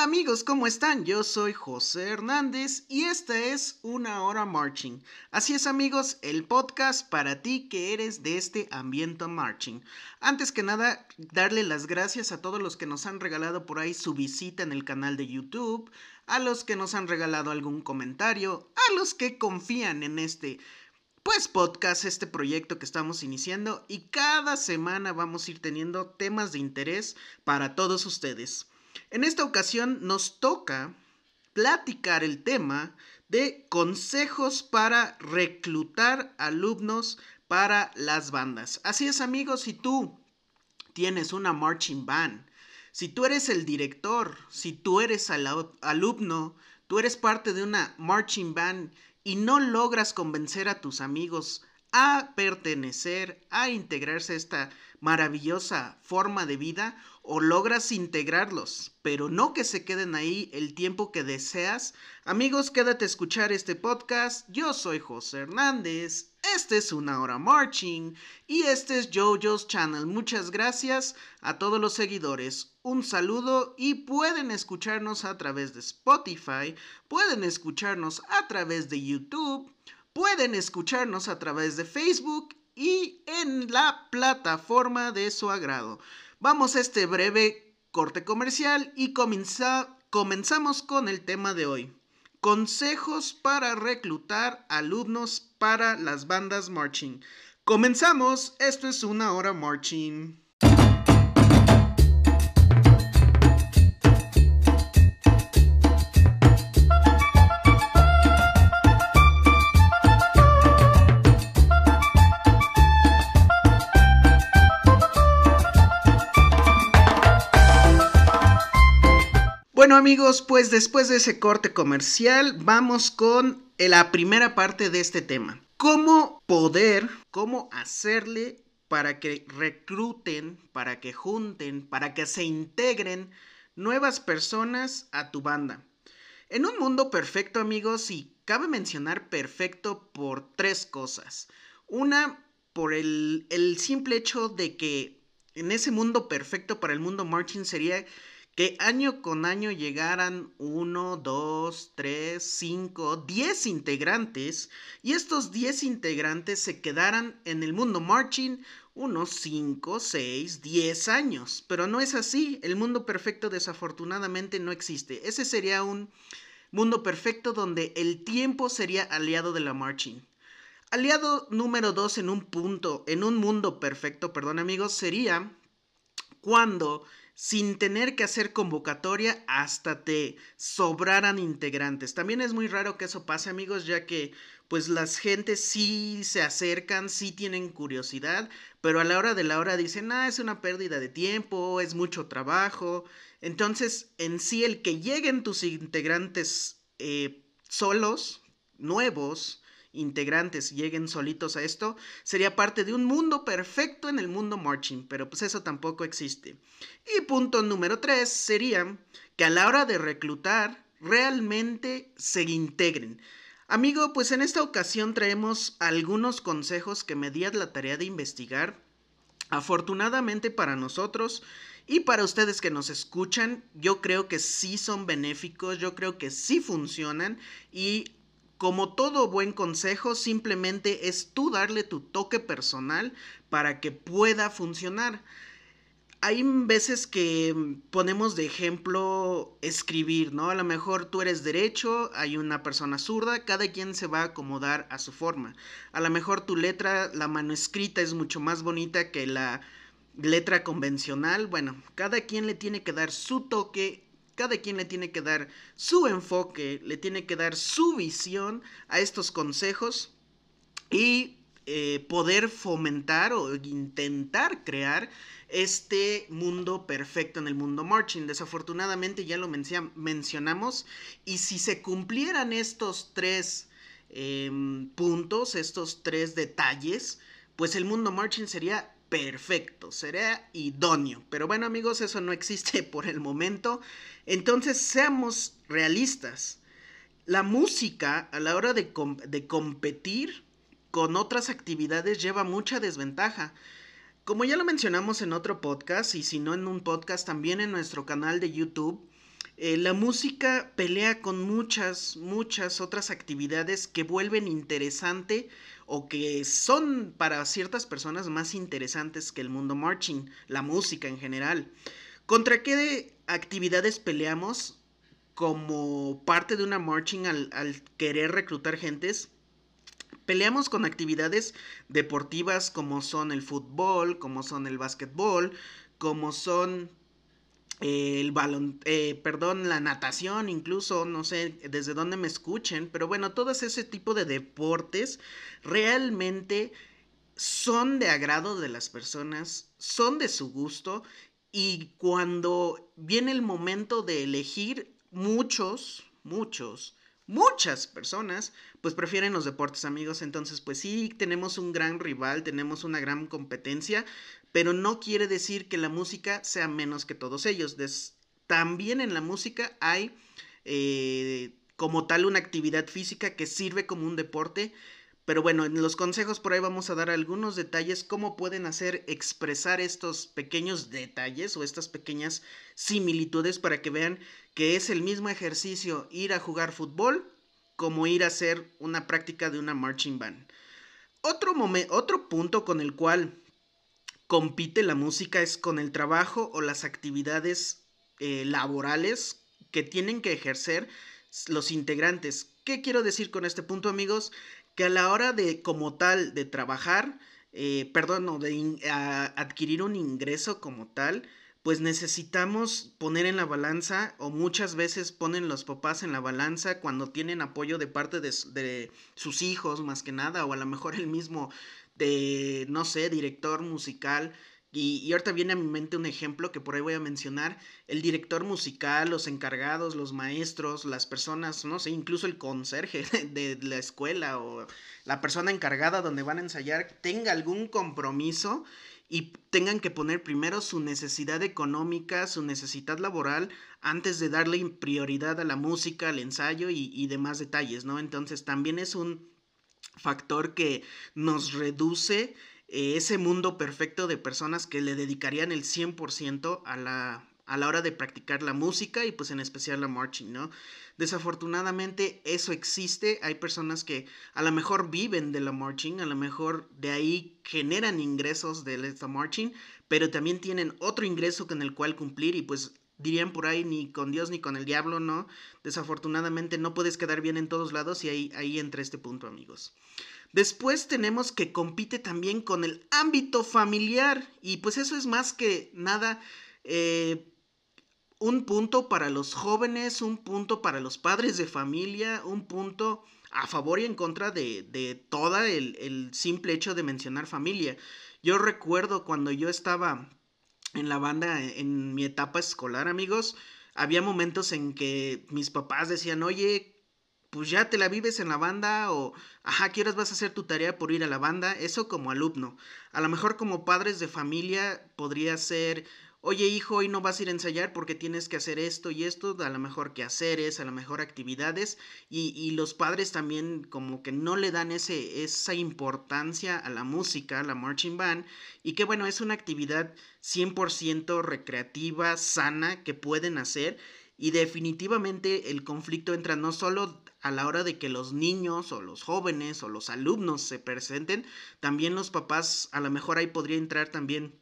Hola amigos, ¿cómo están? Yo soy José Hernández y esta es Una Hora Marching. Así es amigos, el podcast para ti que eres de este ambiente marching. Antes que nada, darle las gracias a todos los que nos han regalado por ahí su visita en el canal de YouTube, a los que nos han regalado algún comentario, a los que confían en este pues podcast, este proyecto que estamos iniciando y cada semana vamos a ir teniendo temas de interés para todos ustedes. En esta ocasión nos toca platicar el tema de consejos para reclutar alumnos para las bandas. Así es amigos, si tú tienes una marching band, si tú eres el director, si tú eres alumno, tú eres parte de una marching band y no logras convencer a tus amigos a pertenecer, a integrarse a esta maravillosa forma de vida o logras integrarlos, pero no que se queden ahí el tiempo que deseas. Amigos, quédate a escuchar este podcast. Yo soy José Hernández. Este es una hora marching y este es JoJo's Channel. Muchas gracias a todos los seguidores. Un saludo y pueden escucharnos a través de Spotify, pueden escucharnos a través de YouTube, pueden escucharnos a través de Facebook y en la plataforma de su agrado. Vamos a este breve corte comercial y comenzamos con el tema de hoy. Consejos para reclutar alumnos para las bandas marching. Comenzamos, esto es una hora marching. Bueno amigos, pues después de ese corte comercial vamos con la primera parte de este tema. ¿Cómo poder, cómo hacerle para que recluten, para que junten, para que se integren nuevas personas a tu banda? En un mundo perfecto amigos, y cabe mencionar perfecto por tres cosas. Una, por el simple hecho de que en ese mundo perfecto para el mundo marching sería que año con año llegaran uno, dos, tres, cinco, diez integrantes y estos diez integrantes se quedaran en el mundo marching unos cinco, seis, diez años. Pero no es así, el mundo perfecto desafortunadamente no existe. Ese sería un mundo perfecto donde el tiempo sería aliado de la marching. Aliado número dos en un punto, en un mundo perfecto, perdón amigos, sería cuando sin tener que hacer convocatoria hasta te sobraran integrantes. También es muy raro que eso pase, amigos, ya que pues las gentes sí se acercan, sí tienen curiosidad, pero a la hora de la hora dicen, ah, es una pérdida de tiempo, es mucho trabajo. Entonces, en sí, el que lleguen tus integrantes eh, solos, nuevos, integrantes lleguen solitos a esto, sería parte de un mundo perfecto en el mundo marching, pero pues eso tampoco existe. Y punto número tres sería que a la hora de reclutar realmente se integren. Amigo, pues en esta ocasión traemos algunos consejos que me di a la tarea de investigar. Afortunadamente para nosotros y para ustedes que nos escuchan, yo creo que sí son benéficos, yo creo que sí funcionan y como todo buen consejo, simplemente es tú darle tu toque personal para que pueda funcionar. Hay veces que ponemos de ejemplo escribir, ¿no? A lo mejor tú eres derecho, hay una persona zurda, cada quien se va a acomodar a su forma. A lo mejor tu letra, la manuscrita es mucho más bonita que la letra convencional. Bueno, cada quien le tiene que dar su toque cada quien le tiene que dar su enfoque, le tiene que dar su visión a estos consejos y eh, poder fomentar o intentar crear este mundo perfecto en el mundo marching. Desafortunadamente ya lo mencionamos y si se cumplieran estos tres em, puntos, estos tres detalles, pues el mundo marching sería perfecto, sería idóneo. Pero bueno amigos, eso no existe por el momento. Entonces seamos realistas. La música a la hora de, competir con otras actividades lleva mucha desventaja. Como ya lo mencionamos en otro podcast, y si no en un podcast, también en nuestro canal de YouTube, eh, la música pelea con muchas, muchas otras actividades que vuelven interesante o que son para ciertas personas más interesantes que el mundo marching, la música en general. ¿Contra qué actividades peleamos como parte de una marching al, querer reclutar gentes? Peleamos con actividades deportivas como son el fútbol, como son el básquetbol, como son el balón, eh, perdón, la natación, incluso, no sé desde dónde me escuchen, pero bueno, todo ese tipo de deportes realmente son de agrado de las personas, son de su gusto y cuando viene el momento de elegir, muchos, muchos, muchas personas, pues prefieren los deportes amigos, entonces pues sí, tenemos un gran rival, tenemos una gran competencia, pero no quiere decir que la música sea menos que todos ellos. también en la música hay eh, como tal una actividad física que sirve como un deporte. Pero bueno, en los consejos por ahí vamos a dar algunos detalles cómo pueden hacer expresar estos pequeños detalles o estas pequeñas similitudes para que vean que es el mismo ejercicio ir a jugar fútbol como ir a hacer una práctica de una marching band. Otro, otro punto con el cual compite la música es con el trabajo o las actividades eh, laborales que tienen que ejercer los integrantes. ¿Qué quiero decir con este punto amigos? Que a la hora de como tal de trabajar, eh, perdón, o de adquirir un ingreso como tal, pues necesitamos poner en la balanza, o muchas veces ponen los papás en la balanza cuando tienen apoyo de parte de sus hijos, más que nada, o a lo mejor el mismo de, no sé, director musical. Y, y, ahorita viene a mi mente un ejemplo que por ahí voy a mencionar. El director musical, los encargados, los maestros, las personas, no sé, incluso el conserje de la escuela o la persona encargada donde van a ensayar tenga algún compromiso y tengan que poner primero su necesidad económica, su necesidad laboral, antes de darle prioridad a la música, al ensayo y, y demás detalles, ¿no? Entonces también es un factor que nos reduce eh, ese mundo perfecto de personas que le dedicarían el 100% a la, a la hora de practicar la música y pues en especial la marching, ¿no? Desafortunadamente eso existe, hay personas que a lo mejor viven de la marching, a lo mejor de ahí generan ingresos de la marching, pero también tienen otro ingreso con el cual cumplir y pues dirían por ahí, ni con Dios ni con el diablo, ¿no? Desafortunadamente no puedes quedar bien en todos lados y ahí, ahí entra este punto, amigos. Después tenemos que compite también con el ámbito familiar y pues eso es más que nada eh, un punto para los jóvenes, un punto para los padres de familia, un punto a favor y en contra de, de todo el, el simple hecho de mencionar familia. Yo recuerdo cuando yo estaba en la banda en mi etapa escolar, amigos, había momentos en que mis papás decían, oye, pues ya te la vives en la banda o, ajá, ¿qué vas a hacer tu tarea por ir a la banda? Eso como alumno. A lo mejor como padres de familia podría ser, oye hijo, hoy no vas a ir a ensayar porque tienes que hacer esto y esto, a lo mejor que haceres, a lo mejor actividades, y, y, los padres también como que no le dan ese, esa importancia a la música, a la marching band, y que bueno, es una actividad 100% recreativa, sana, que pueden hacer, y definitivamente el conflicto entra no solo a la hora de que los niños o los jóvenes o los alumnos se presenten, también los papás, a lo mejor ahí podría entrar también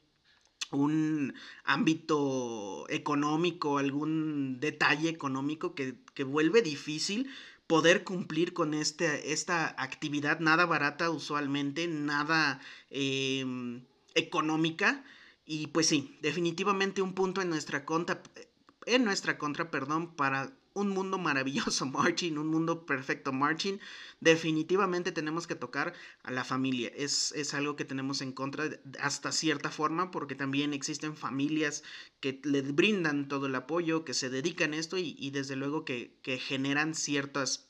un ámbito económico, algún detalle económico que, vuelve difícil poder cumplir con este, esta actividad nada barata usualmente, nada em, económica. Y pues sí, definitivamente un punto en nuestra contra, en nuestra contra, perdón, para un mundo maravilloso marching, un mundo perfecto marching, definitivamente tenemos que tocar a la familia. Es, es algo que tenemos en contra hasta cierta forma porque también existen familias que le brindan todo el apoyo, que se dedican a esto y, desde luego que, generan ciertos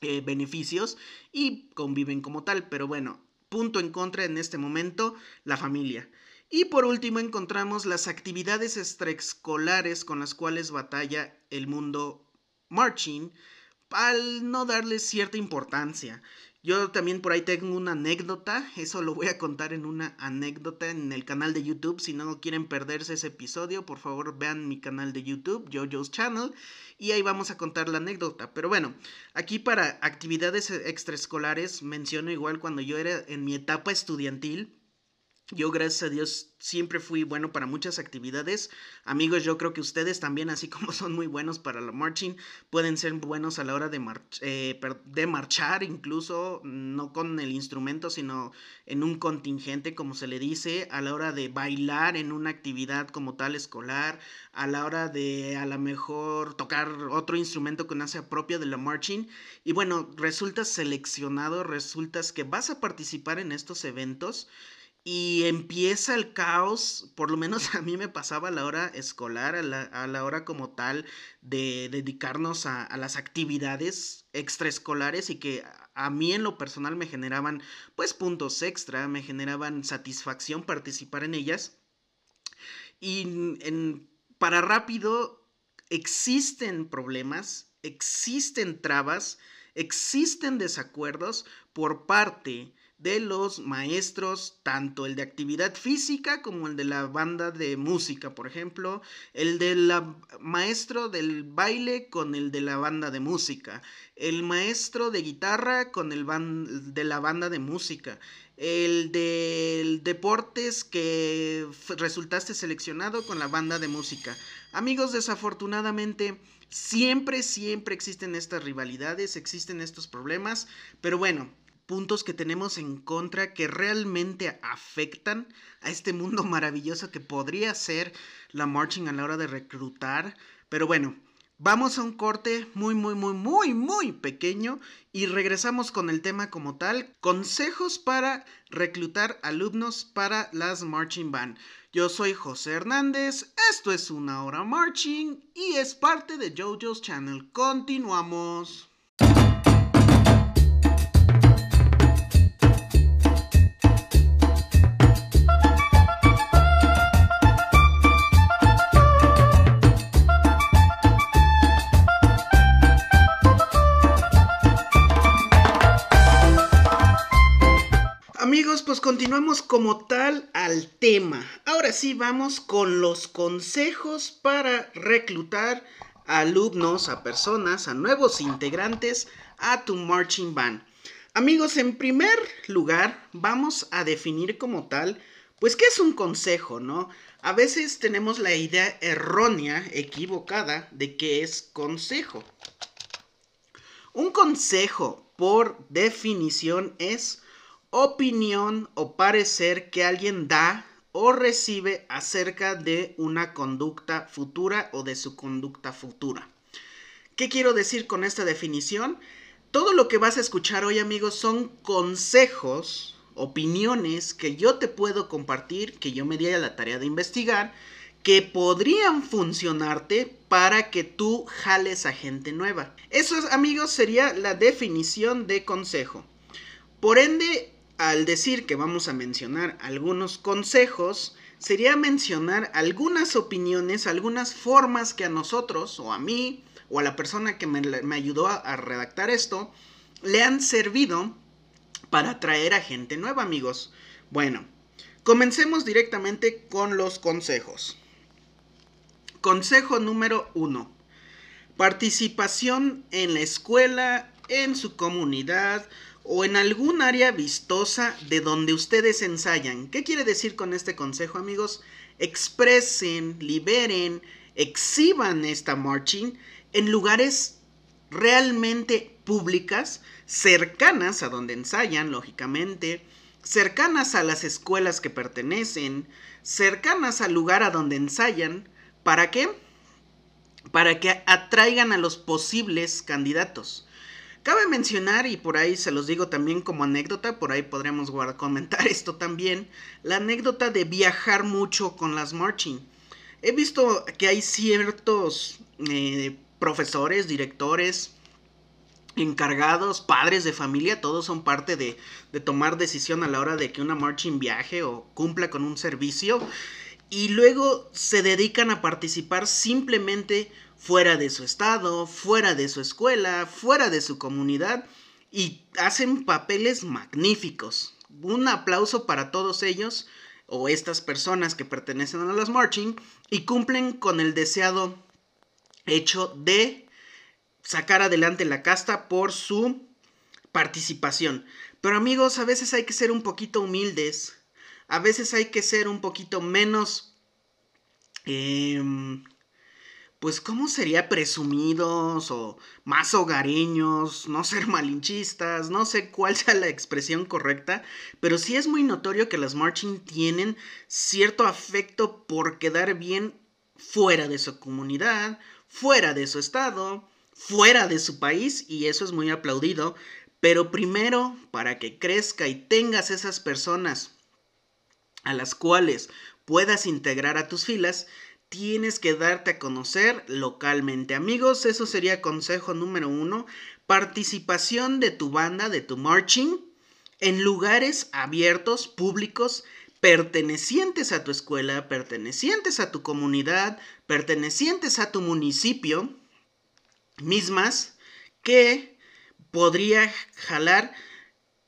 eh, beneficios y conviven como tal. Pero bueno, punto en contra en este momento, la familia. Y por último encontramos las actividades extraescolares con las cuales batalla el mundo marching al no darle cierta importancia. Yo también por ahí tengo una anécdota, eso lo voy a contar en una anécdota en el canal de YouTube. Si no quieren perderse ese episodio, por favor vean mi canal de YouTube, JoJo's Channel, y ahí vamos a contar la anécdota. Pero bueno, aquí para actividades extraescolares menciono igual cuando yo era en mi etapa estudiantil yo, gracias a Dios, siempre fui bueno para muchas actividades. Amigos, yo creo que ustedes también, así como son muy buenos para la marching, pueden ser buenos a la hora de, eh, marchar, incluso no con el instrumento, sino en un contingente, como se le dice, a la hora de bailar en una actividad como tal escolar, a la hora de a lo mejor tocar otro instrumento que no sea propio de la marching. Y bueno, resultas seleccionado, resultas que vas a participar en estos eventos y empieza el caos, por lo menos a mí me pasaba a la hora escolar, a la, hora como tal de dedicarnos a, las actividades extraescolares y que a mí en lo personal me generaban pues puntos extra, me generaban satisfacción participar en ellas. Y en, para rápido existen problemas, existen trabas, existen desacuerdos por parte de los maestros, tanto el de actividad física como el de la banda de música, por ejemplo, el del maestro del baile con el de la banda de música, el maestro de guitarra con el de la banda de música, el de deportes que resultaste seleccionado con la banda de música. Amigos, desafortunadamente, siempre, siempre existen estas rivalidades, existen estos problemas, pero bueno, puntos que tenemos en contra que realmente afectan a este mundo maravilloso que podría ser la marching a la hora de reclutar. Pero bueno, vamos a un corte muy, muy, muy, muy, muy pequeño y regresamos con el tema como tal, consejos para reclutar alumnos para las marching band. Yo soy José Hernández, esto es una hora marching y es parte de JoJo's Channel. Continuamos. Continuamos como tal al tema. Ahora sí, vamos con los consejos para reclutar alumnos, a personas, a nuevos integrantes a tu marching band. Amigos, en primer lugar, vamos a definir como tal, pues, ¿qué es un consejo, no? A veces tenemos la idea errónea, equivocada, de qué es consejo. Un consejo, por definición, es opinión o parecer que alguien da o recibe acerca de una conducta futura o de su conducta futura. ¿Qué quiero decir con esta definición? Todo lo que vas a escuchar hoy amigos son consejos, opiniones que yo te puedo compartir, que yo me di a la tarea de investigar, que podrían funcionarte para que tú jales a gente nueva. Eso amigos sería la definición de consejo. Por ende, al decir que vamos a mencionar algunos consejos, sería mencionar algunas opiniones, algunas formas que a nosotros, o a mí, o a la persona que me, ayudó a, redactar esto, le han servido para atraer a gente nueva, amigos. Bueno, comencemos directamente con los consejos. Consejo número uno. Participación en la escuela, en su comunidad o en algún área vistosa de donde ustedes ensayan. ¿Qué quiere decir con este consejo, amigos? Expresen, liberen, exhiban esta marching en lugares realmente públicas, cercanas a donde ensayan, lógicamente, cercanas a las escuelas que pertenecen, cercanas al lugar a donde ensayan. ¿Para qué? Para que atraigan a los posibles candidatos. Cabe mencionar, y por ahí se los digo también como anécdota, por ahí podremos comentar esto también, la anécdota de viajar mucho con las marching. He visto que hay ciertos eh, profesores, directores, encargados, padres de familia, todos son parte de, de tomar decisión a la hora de que una marching viaje o cumpla con un servicio y luego se dedican a participar simplemente fuera de su estado, fuera de su escuela, fuera de su comunidad y hacen papeles magníficos. Un aplauso para todos ellos o estas personas que pertenecen a los marching y cumplen con el deseado hecho de sacar adelante la casta por su participación. Pero amigos, a veces hay que ser un poquito humildes, a veces hay que ser un poquito menos... Em, pues, ¿cómo sería presumidos o más hogareños, no ser malinchistas, no sé cuál sea la expresión correcta, pero sí es muy notorio que las marching tienen cierto afecto por quedar bien fuera de su comunidad, fuera de su estado, fuera de su país, y eso es muy aplaudido, pero primero, para que crezca y tengas esas personas a las cuales puedas integrar a tus filas, tienes que darte a conocer localmente. Amigos, eso sería consejo número uno. Participación de tu banda, de tu marching, en lugares abiertos, públicos, pertenecientes a tu escuela, pertenecientes a tu comunidad, pertenecientes a tu municipio, mismas que podría jalar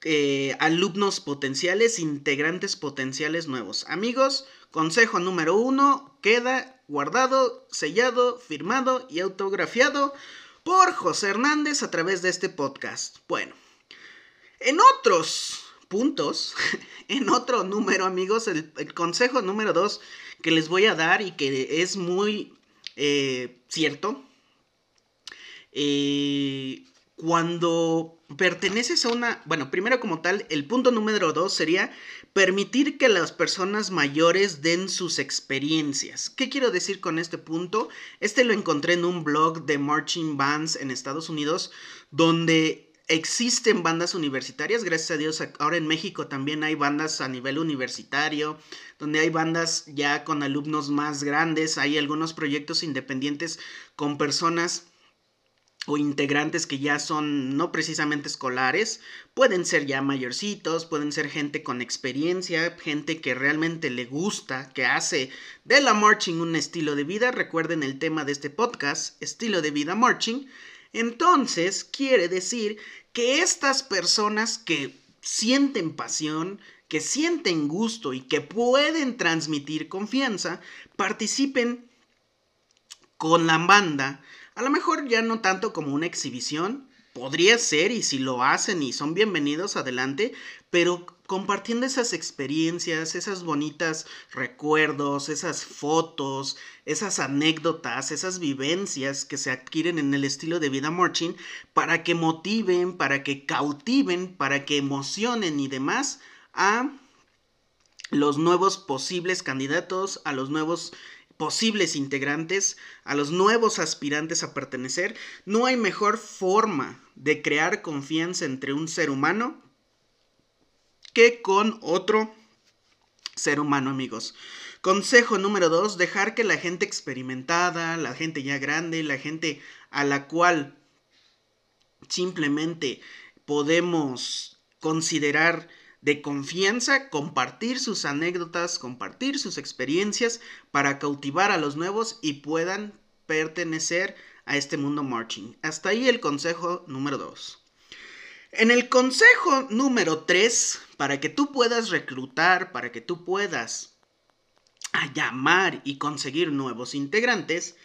eh, alumnos potenciales, integrantes potenciales nuevos. Amigos, consejo número uno, queda guardado, sellado, firmado y autografiado por José Hernández a través de este podcast. Bueno, en otros puntos, en otro número amigos, el, consejo número dos que les voy a dar y que es muy eh, cierto, eh, cuando perteneces a una, bueno, primero como tal, el punto número dos sería permitir que las personas mayores den sus experiencias. ¿Qué quiero decir con este punto? Este lo encontré en un blog de marching bands en Estados Unidos, donde existen bandas universitarias, gracias a Dios ahora en México también hay bandas a nivel universitario, donde hay bandas ya con alumnos más grandes, hay algunos proyectos independientes con personas o integrantes que ya son no precisamente escolares, pueden ser ya mayorcitos, pueden ser gente con experiencia, gente que realmente le gusta, que hace de la marching un estilo de vida. Recuerden el tema de este podcast, estilo de vida marching. Entonces, quiere decir que estas personas que sienten pasión, que sienten gusto y que pueden transmitir confianza, participen con la banda a lo mejor ya no tanto como una exhibición, podría ser y si lo hacen y son bienvenidos adelante, pero compartiendo esas experiencias, esas bonitas recuerdos, esas fotos, esas anécdotas, esas vivencias que se adquieren en el estilo de vida marching para que motiven, para que cautiven, para que emocionen y demás a los nuevos posibles candidatos, a los nuevos posibles integrantes, a los nuevos aspirantes a pertenecer, no hay mejor forma de crear confianza entre un ser humano que con otro ser humano, amigos. Consejo número dos, dejar que la gente experimentada, la gente ya grande, la gente a la cual simplemente podemos considerar de confianza, compartir sus anécdotas, compartir sus experiencias para cautivar a los nuevos y puedan pertenecer a este mundo marching. Hasta ahí el consejo número 2. En el consejo número 3, para que tú puedas reclutar, para que tú puedas llamar y conseguir nuevos integrantes,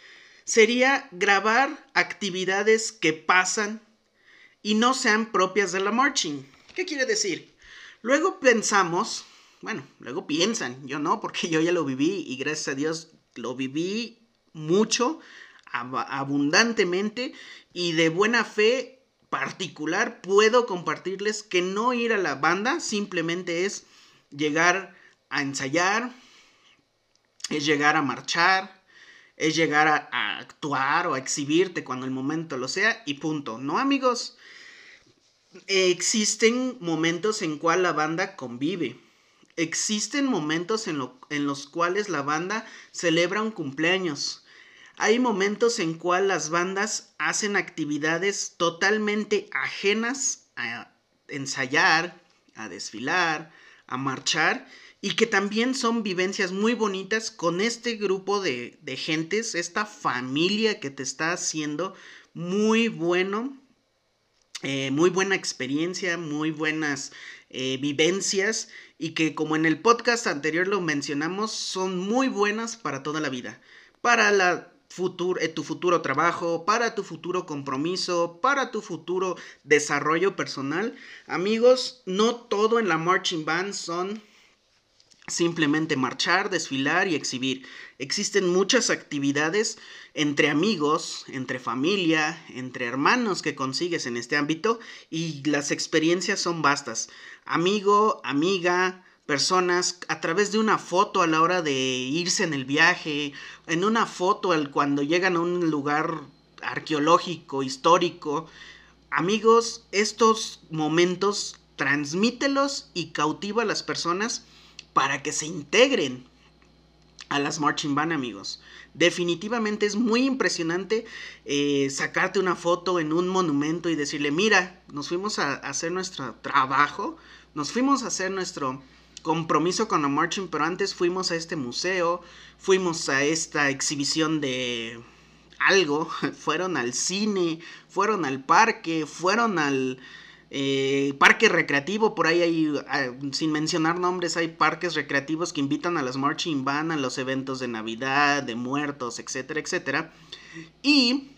sería grabar actividades que pasan y no sean propias de la marching. ¿Qué quiere decir? Luego pensamos, bueno, luego piensan, yo no, porque yo ya lo viví y gracias a Dios lo viví mucho, abundantemente y de buena fe particular puedo compartirles que no ir a la banda simplemente es llegar a ensayar, es llegar a marchar, es llegar a, a, actuar o a exhibirte cuando el momento lo sea y punto. No amigos, existen momentos en cual la banda convive. Existen momentos en, en los cuales la banda celebra un cumpleaños. Hay momentos en cual las bandas hacen actividades totalmente ajenas a ensayar, a desfilar, a marchar y que también son vivencias muy bonitas con este grupo de, de gentes, esta familia que te está haciendo muy bueno eh, muy buena experiencia, muy buenas eh, vivencias y que como en el podcast anterior lo mencionamos, son muy buenas para toda la vida. Para la eh, tu futuro trabajo, para tu futuro compromiso, para tu futuro desarrollo personal. Amigos, no todo en la marching band son simplemente marchar, desfilar y exhibir. Existen muchas actividades entre amigos, entre familia, entre hermanos que consigues en este ámbito y las experiencias son vastas. Amigo, amiga, personas a través de una foto a la hora de irse en el viaje, en una foto al cuando llegan a un lugar arqueológico, histórico. Amigos, estos momentos transmítelos y cautiva a las personas para que se integren a las marching band, amigos. Definitivamente es muy impresionante eh, sacarte una foto en un monumento y decirle, mira, nos fuimos a, hacer nuestro trabajo, nos fuimos a hacer nuestro compromiso con la marching, pero antes fuimos a este museo, fuimos a esta exhibición de algo, fueron al cine, fueron al parque, fueron al eh, parque recreativo, por ahí hay, ah, sin mencionar nombres, hay parques recreativos que invitan a las marching band a los eventos de Navidad, de muertos, etcétera, etcétera. Y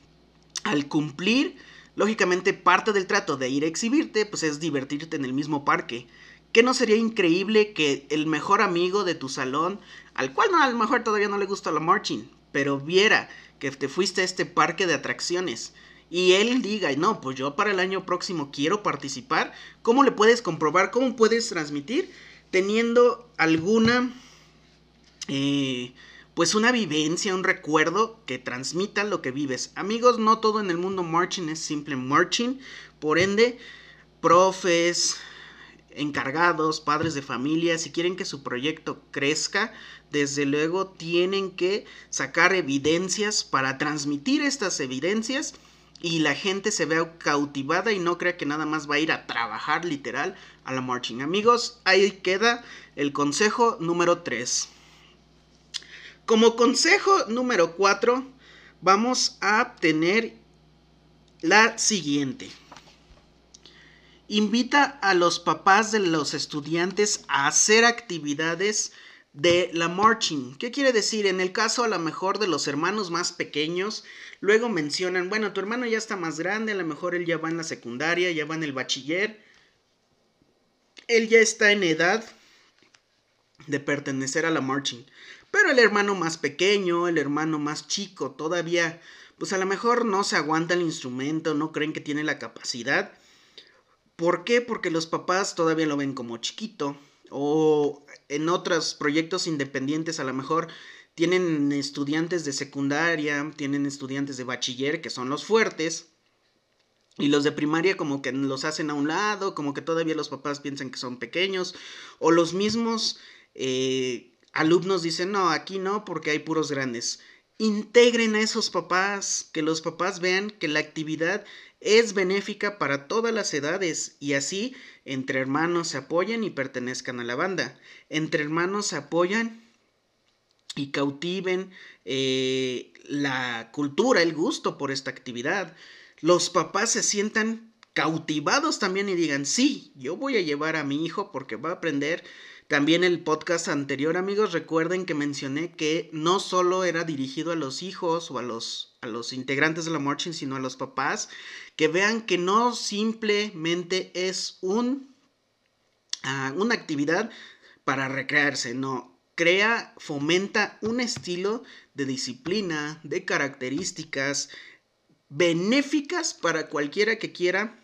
al cumplir, lógicamente parte del trato de ir a exhibirte, pues es divertirte en el mismo parque. ¿Qué no sería increíble que el mejor amigo de tu salón, al cual no, a lo mejor todavía no le gusta la marching, pero viera que te fuiste a este parque de atracciones, y él diga, no, pues yo para el año próximo quiero participar, ¿cómo le puedes comprobar? ¿Cómo puedes transmitir? Teniendo alguna, eh, pues una vivencia, un recuerdo que transmita lo que vives. Amigos, no todo en el mundo marching es simple marching, por ende, profes, encargados, padres de familia, si quieren que su proyecto crezca, desde luego tienen que sacar evidencias para transmitir estas evidencias y la gente se vea cautivada y no crea que nada más va a ir a trabajar literal a la marching. Amigos, ahí queda el consejo número 3. Como consejo número 4, vamos a tener la siguiente. Invita a los papás de los estudiantes a hacer actividades de la marching. ¿Qué quiere decir? En el caso a lo mejor de los hermanos más pequeños, Luego mencionan, bueno, tu hermano ya está más grande, a lo mejor él ya va en la secundaria, ya va en el bachiller. Él ya está en edad de pertenecer a la marching. Pero el hermano más pequeño, el hermano más chico, todavía, pues a lo mejor no se aguanta el instrumento, no creen que tiene la capacidad. ¿Por qué? Porque los papás todavía lo ven como chiquito. O en otros proyectos independientes a lo mejor tienen estudiantes de secundaria, tienen estudiantes de bachiller, que son los fuertes. Y los de primaria como que los hacen a un lado, como que todavía los papás piensan que son pequeños. O los mismos eh, alumnos dicen, no, aquí no, porque hay puros grandes. Integren a esos papás, que los papás vean que la actividad es benéfica para todas las edades y así entre hermanos se apoyan y pertenezcan a la banda. Entre hermanos se apoyan y cautiven eh, la cultura, el gusto por esta actividad. Los papás se sientan cautivados también y digan, sí, yo voy a llevar a mi hijo porque va a aprender. También el podcast anterior, amigos, recuerden que mencioné que no solo era dirigido a los hijos o a los, a los integrantes de la marching, sino a los papás, que vean que no simplemente es un, ah, una actividad para recrearse, no, crea, fomenta un estilo de disciplina, de características benéficas para cualquiera que quiera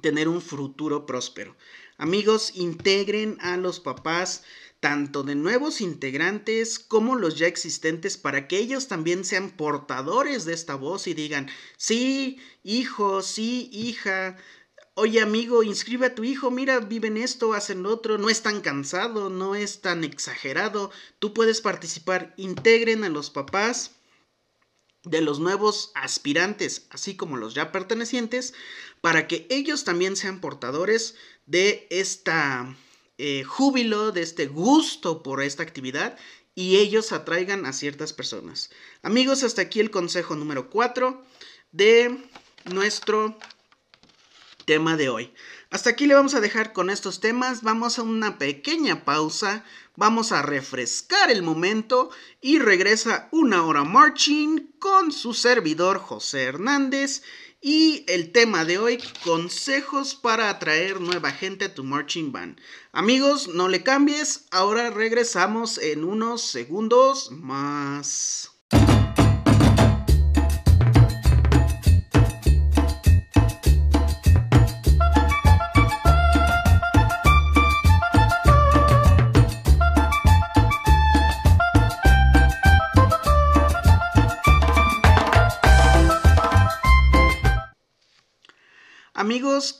tener un futuro próspero. Amigos, integren a los papás tanto de nuevos integrantes como los ya existentes para que ellos también sean portadores de esta voz y digan, sí, hijo, sí, hija, oye amigo, inscribe a tu hijo, mira, viven esto, hacen lo otro, no es tan cansado, no es tan exagerado, tú puedes participar, integren a los papás de los nuevos aspirantes, así como los ya pertenecientes, para que ellos también sean portadores de esta eh, júbilo, de este gusto por esta actividad y ellos atraigan a ciertas personas. Amigos, hasta aquí el consejo número 4 de nuestro tema de hoy. Hasta aquí le vamos a dejar con estos temas, vamos a una pequeña pausa, vamos a refrescar el momento y regresa una hora marching con su servidor José Hernández y el tema de hoy, consejos para atraer nueva gente a tu marching band. Amigos, no le cambies, ahora regresamos en unos segundos más.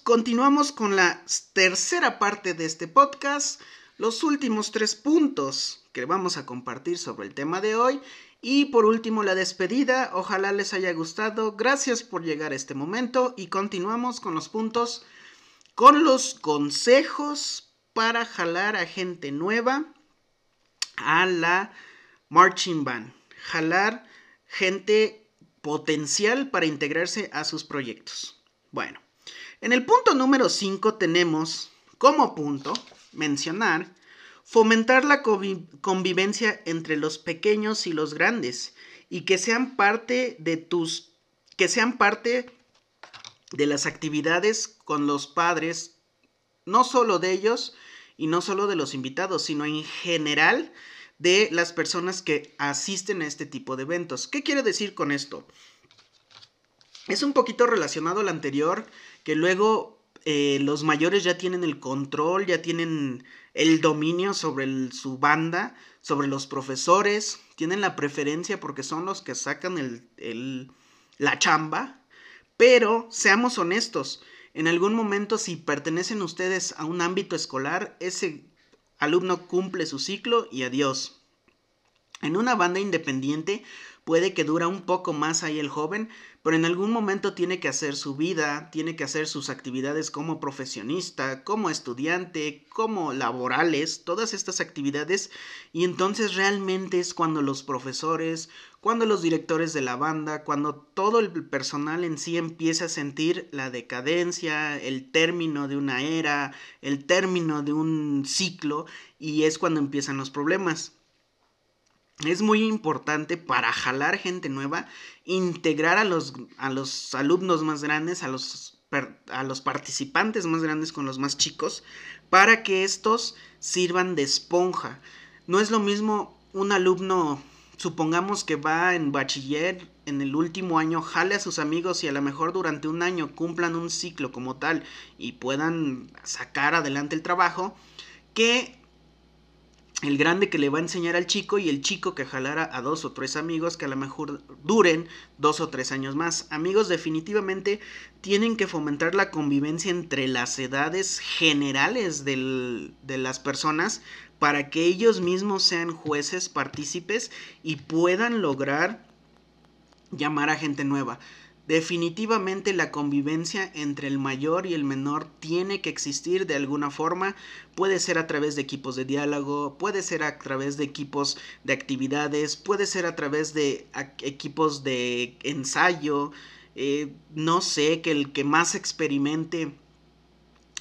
Continuamos con la tercera parte de este podcast, los últimos tres puntos que vamos a compartir sobre el tema de hoy y por último la despedida, ojalá les haya gustado, gracias por llegar a este momento y continuamos con los puntos, con los consejos para jalar a gente nueva a la marching band, jalar gente potencial para integrarse a sus proyectos. Bueno, en el punto número 5 tenemos como punto mencionar fomentar la convivencia entre los pequeños y los grandes y que sean parte de tus que sean parte de las actividades con los padres no solo de ellos y no solo de los invitados, sino en general de las personas que asisten a este tipo de eventos. ¿Qué quiere decir con esto? Es un poquito relacionado al anterior que luego eh, los mayores ya tienen el control, ya tienen el dominio sobre su banda, sobre los profesores, tienen la preferencia porque son los que sacan el, la chamba, pero seamos honestos, en algún momento si pertenecen ustedes a un ámbito escolar, ese alumno cumple su ciclo y adiós. En una banda independiente puede que dura un poco más ahí el joven, pero en algún momento tiene que hacer su vida, tiene que hacer sus actividades como profesionista, como estudiante, como laborales, todas estas actividades, y entonces realmente es cuando los profesores, cuando los directores de la banda, cuando todo el personal en sí empieza a sentir la decadencia, el término de una era, el término de un ciclo, y es cuando empiezan los problemas es muy importante para jalar gente nueva, integrar a los, a los alumnos más grandes, a los, a los participantes más grandes con los más chicos, para que estos sirvan de esponja. No es lo mismo un alumno, supongamos que va en bachiller, en el último año, jale a sus amigos y a lo mejor durante un año cumplan un ciclo como tal y puedan sacar adelante el trabajo, que el grande que le va a enseñar al chico y el chico que jalara a dos o tres amigos que a lo mejor duren dos o tres años más. Amigos, definitivamente tienen que fomentar la convivencia entre las edades generales de las personas para que ellos mismos sean jueces, partícipes y puedan lograr llamar a gente nueva. Definitivamente la convivencia entre el mayor y el menor tiene que existir de alguna forma. Puede ser a través de equipos de diálogo, puede ser a través de equipos de actividades, puede ser a través de equipos de ensayo. Eh, no sé, que el que más experimente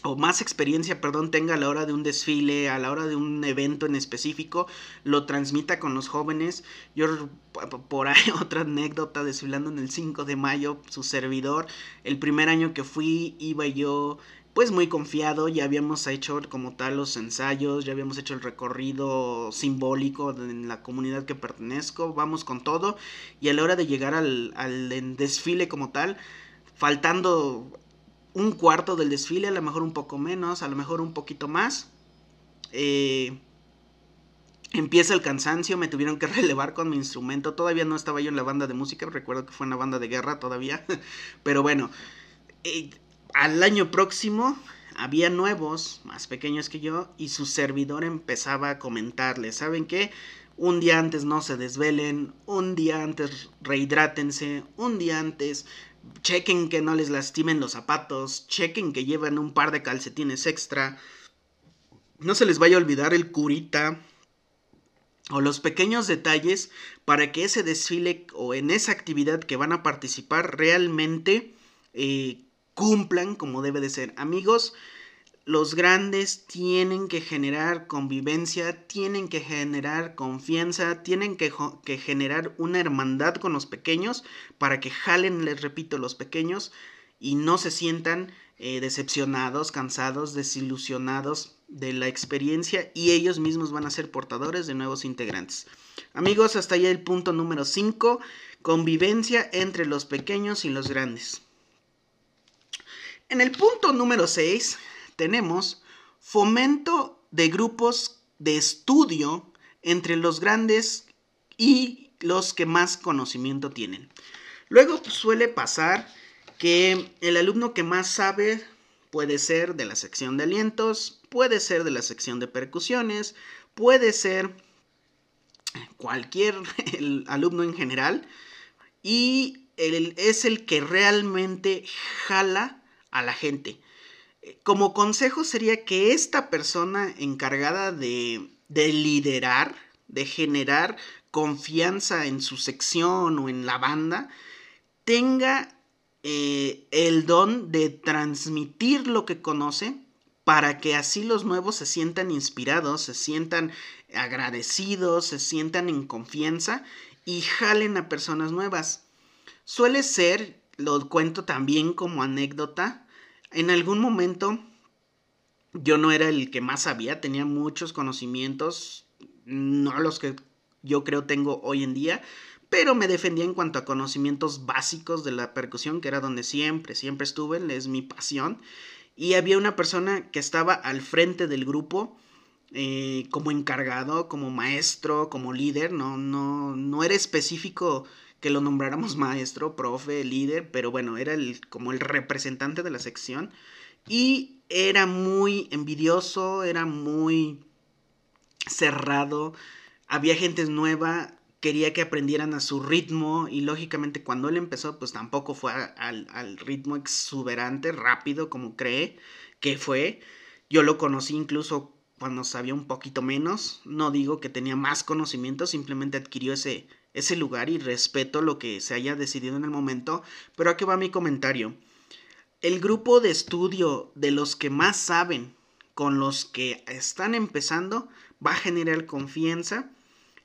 o más experiencia, perdón, tenga a la hora de un desfile, a la hora de un evento en específico, lo transmita con los jóvenes. Yo, por ahí, otra anécdota, desfilando en el 5 de mayo, su servidor, el primer año que fui, iba yo pues muy confiado, ya habíamos hecho como tal los ensayos, ya habíamos hecho el recorrido simbólico en la comunidad que pertenezco, vamos con todo, y a la hora de llegar al, al desfile como tal, faltando un cuarto del desfile, a lo mejor un poco menos, a lo mejor un poquito más. Eh, empieza el cansancio, me tuvieron que relevar con mi instrumento. Todavía no estaba yo en la banda de música, recuerdo que fue una banda de guerra todavía. Pero bueno, eh, al año próximo había nuevos, más pequeños que yo, y su servidor empezaba a comentarles, ¿saben qué? Un día antes no se desvelen, un día antes rehidrátense, un día antes chequen que no les lastimen los zapatos, chequen que lleven un par de calcetines extra, no se les vaya a olvidar el curita o los pequeños detalles para que ese desfile o en esa actividad que van a participar realmente eh, cumplan como debe de ser. Amigos, los grandes tienen que generar convivencia, tienen que generar confianza, tienen que, generar una hermandad con los pequeños para que jalen, les repito, los pequeños y no se sientan eh, decepcionados, cansados, desilusionados de la experiencia y ellos mismos van a ser portadores de nuevos integrantes. Amigos, hasta allá el punto número 5, convivencia entre los pequeños y los grandes. En el punto número 6 tenemos fomento de grupos de estudio entre los grandes y los que más conocimiento tienen. Luego suele pasar que el alumno que más sabe puede ser de la sección de alientos, puede ser de la sección de percusiones, puede ser cualquier alumno en general y es el que realmente jala a la gente. Como consejo sería que esta persona encargada de, de liderar, de generar confianza en su sección o en la banda, tenga eh, el don de transmitir lo que conoce para que así los nuevos se sientan inspirados, se sientan agradecidos, se sientan en confianza y jalen a personas nuevas. Suele ser, lo cuento también como anécdota, en algún momento yo no era el que más sabía, tenía muchos conocimientos, no los que yo creo tengo hoy en día, pero me defendía en cuanto a conocimientos básicos de la percusión, que era donde siempre, siempre estuve, es mi pasión. Y había una persona que estaba al frente del grupo, eh, como encargado, como maestro, como líder, no, no, no era específico que lo nombráramos maestro, profe, líder, pero bueno, era el, como el representante de la sección y era muy envidioso, era muy cerrado, había gente nueva, quería que aprendieran a su ritmo y lógicamente cuando él empezó pues tampoco fue al, al ritmo exuberante, rápido como cree que fue. Yo lo conocí incluso cuando sabía un poquito menos, no digo que tenía más conocimiento, simplemente adquirió ese ese lugar y respeto lo que se haya decidido en el momento, pero aquí va mi comentario. El grupo de estudio de los que más saben con los que están empezando va a generar confianza.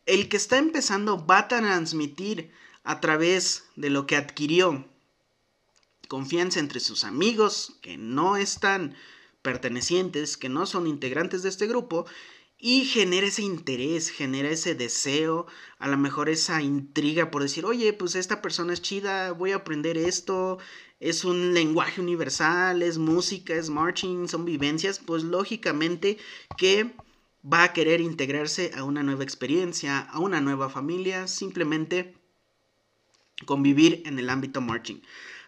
El que está empezando va a transmitir a través de lo que adquirió confianza entre sus amigos que no están pertenecientes, que no son integrantes de este grupo y genera ese interés, genera ese deseo, a lo mejor esa intriga por decir, oye, pues esta persona es chida, voy a aprender esto, es un lenguaje universal, es música, es marching, son vivencias, pues lógicamente que va a querer integrarse a una nueva experiencia, a una nueva familia, simplemente convivir en el ámbito marching.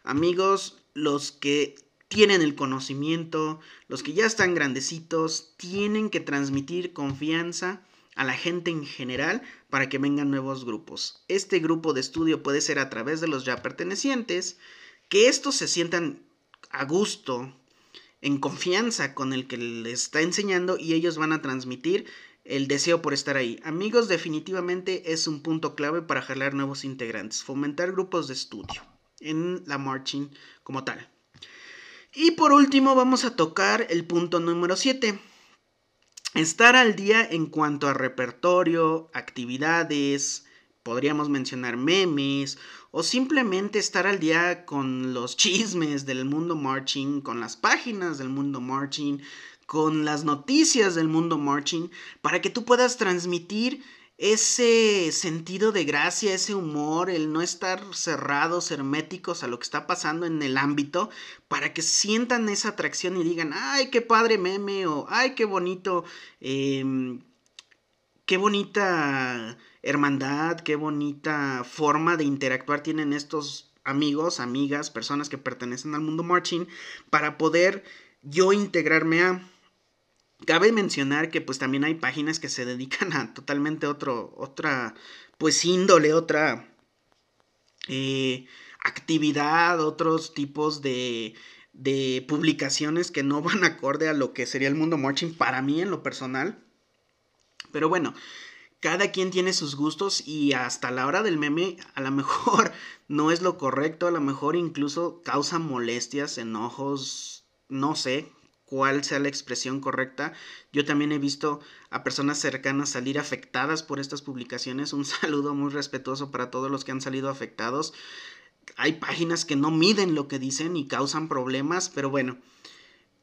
Amigos, los que tienen el conocimiento, los que ya están grandecitos, tienen que transmitir confianza a la gente en general para que vengan nuevos grupos. Este grupo de estudio puede ser a través de los ya pertenecientes, que estos se sientan a gusto, en confianza con el que les está enseñando y ellos van a transmitir el deseo por estar ahí. Amigos, definitivamente es un punto clave para jalar nuevos integrantes, fomentar grupos de estudio en la marching como tal. Y por último vamos a tocar el punto número 7. Estar al día en cuanto a repertorio, actividades, podríamos mencionar memes o simplemente estar al día con los chismes del mundo marching, con las páginas del mundo marching, con las noticias del mundo marching, para que tú puedas transmitir ese sentido de gracia, ese humor, el no estar cerrados, herméticos a lo que está pasando en el ámbito, para que sientan esa atracción y digan, ay, qué padre meme, o ay, qué bonito, em, qué bonita hermandad, qué bonita forma de interactuar tienen estos amigos, amigas, personas que pertenecen al mundo marching, para poder yo integrarme a Cabe mencionar que pues también hay páginas que se dedican a totalmente otro, otra, pues índole, otra eh, actividad, otros tipos de, de publicaciones que no van acorde a lo que sería el mundo marching para mí en lo personal. Pero bueno, cada quien tiene sus gustos y hasta la hora del meme a lo mejor no es lo correcto, a lo mejor incluso causa molestias, enojos, no sé cuál sea la expresión correcta. Yo también he visto a personas cercanas salir afectadas por estas publicaciones. Un saludo muy respetuoso para todos los que han salido afectados. Hay páginas que no miden lo que dicen y causan problemas, pero bueno,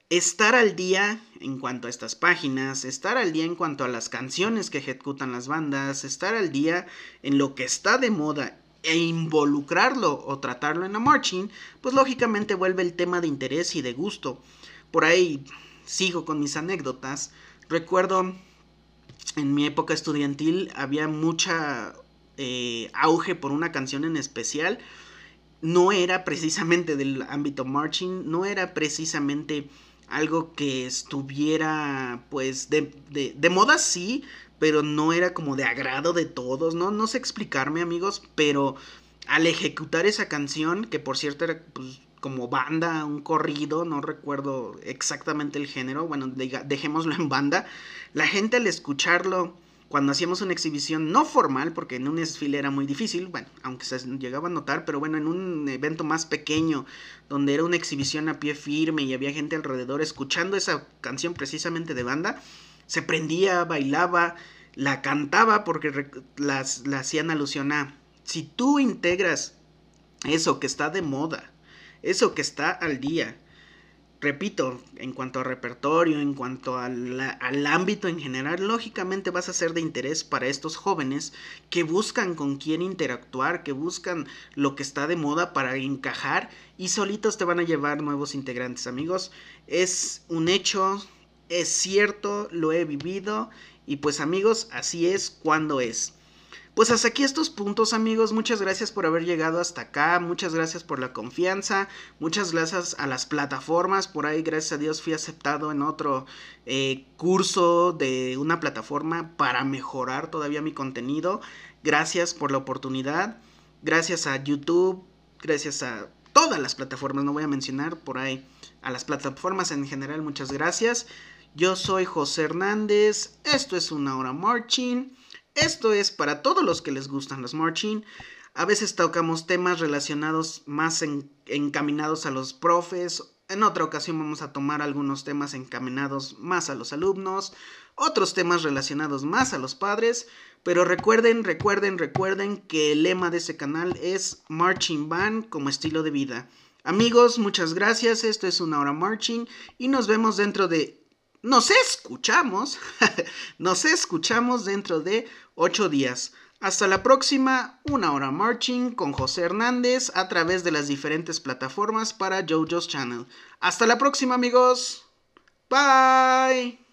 estar al día en cuanto a estas páginas, estar al día en cuanto a las canciones que ejecutan las bandas, estar al día en lo que está de moda e involucrarlo o tratarlo en la marching, pues lógicamente vuelve el tema de interés y de gusto. Por ahí sigo con mis anécdotas. Recuerdo en mi época estudiantil había mucha eh, auge por una canción en especial. No era precisamente del ámbito marching, no era precisamente algo que estuviera pues de, de, moda sí, pero no era como de agrado de todos, ¿no? No sé explicarme amigos, pero al ejecutar esa canción, que por cierto era pues, como banda, un corrido, no recuerdo exactamente el género, bueno, dejémoslo en banda, la gente al escucharlo cuando hacíamos una exhibición no formal, porque en un desfile era muy difícil, bueno, aunque se llegaba a notar, pero bueno, en un evento más pequeño, donde era una exhibición a pie firme y había gente alrededor escuchando esa canción precisamente de banda, se prendía, bailaba, la cantaba porque la hacían alusión a, si tú integras eso que está de moda, eso que está al día, repito, en cuanto a repertorio, en cuanto al, ámbito en general, lógicamente vas a ser de interés para estos jóvenes que buscan con quién interactuar, que buscan lo que está de moda para encajar y solitos te van a llevar nuevos integrantes, amigos. Es un hecho, es cierto, lo he vivido y pues amigos, así es cuando es. Pues hasta aquí estos puntos amigos, muchas gracias por haber llegado hasta acá, muchas gracias por la confianza, muchas gracias a las plataformas, por ahí gracias a Dios fui aceptado en otro eh, curso de una plataforma para mejorar todavía mi contenido, gracias por la oportunidad, gracias a YouTube, gracias a todas las plataformas, no voy a mencionar por ahí, a las plataformas en general, muchas gracias. Yo soy José Hernández, esto es una hora marching. Esto es para todos los que les gustan los marching. A veces tocamos temas relacionados más encaminados a los profes. En otra ocasión vamos a tomar algunos temas encaminados más a los alumnos. Otros temas relacionados más a los padres. Pero recuerden, recuerden, recuerden que el lema de ese canal es Marching Band como estilo de vida. Amigos, muchas gracias. Esto es una hora marching y nos vemos dentro de nos escuchamos, nos escuchamos dentro de ocho días. Hasta la próxima, una hora marching con José Hernández a través de las diferentes plataformas para JoJo's Channel. Hasta la próxima amigos. Bye.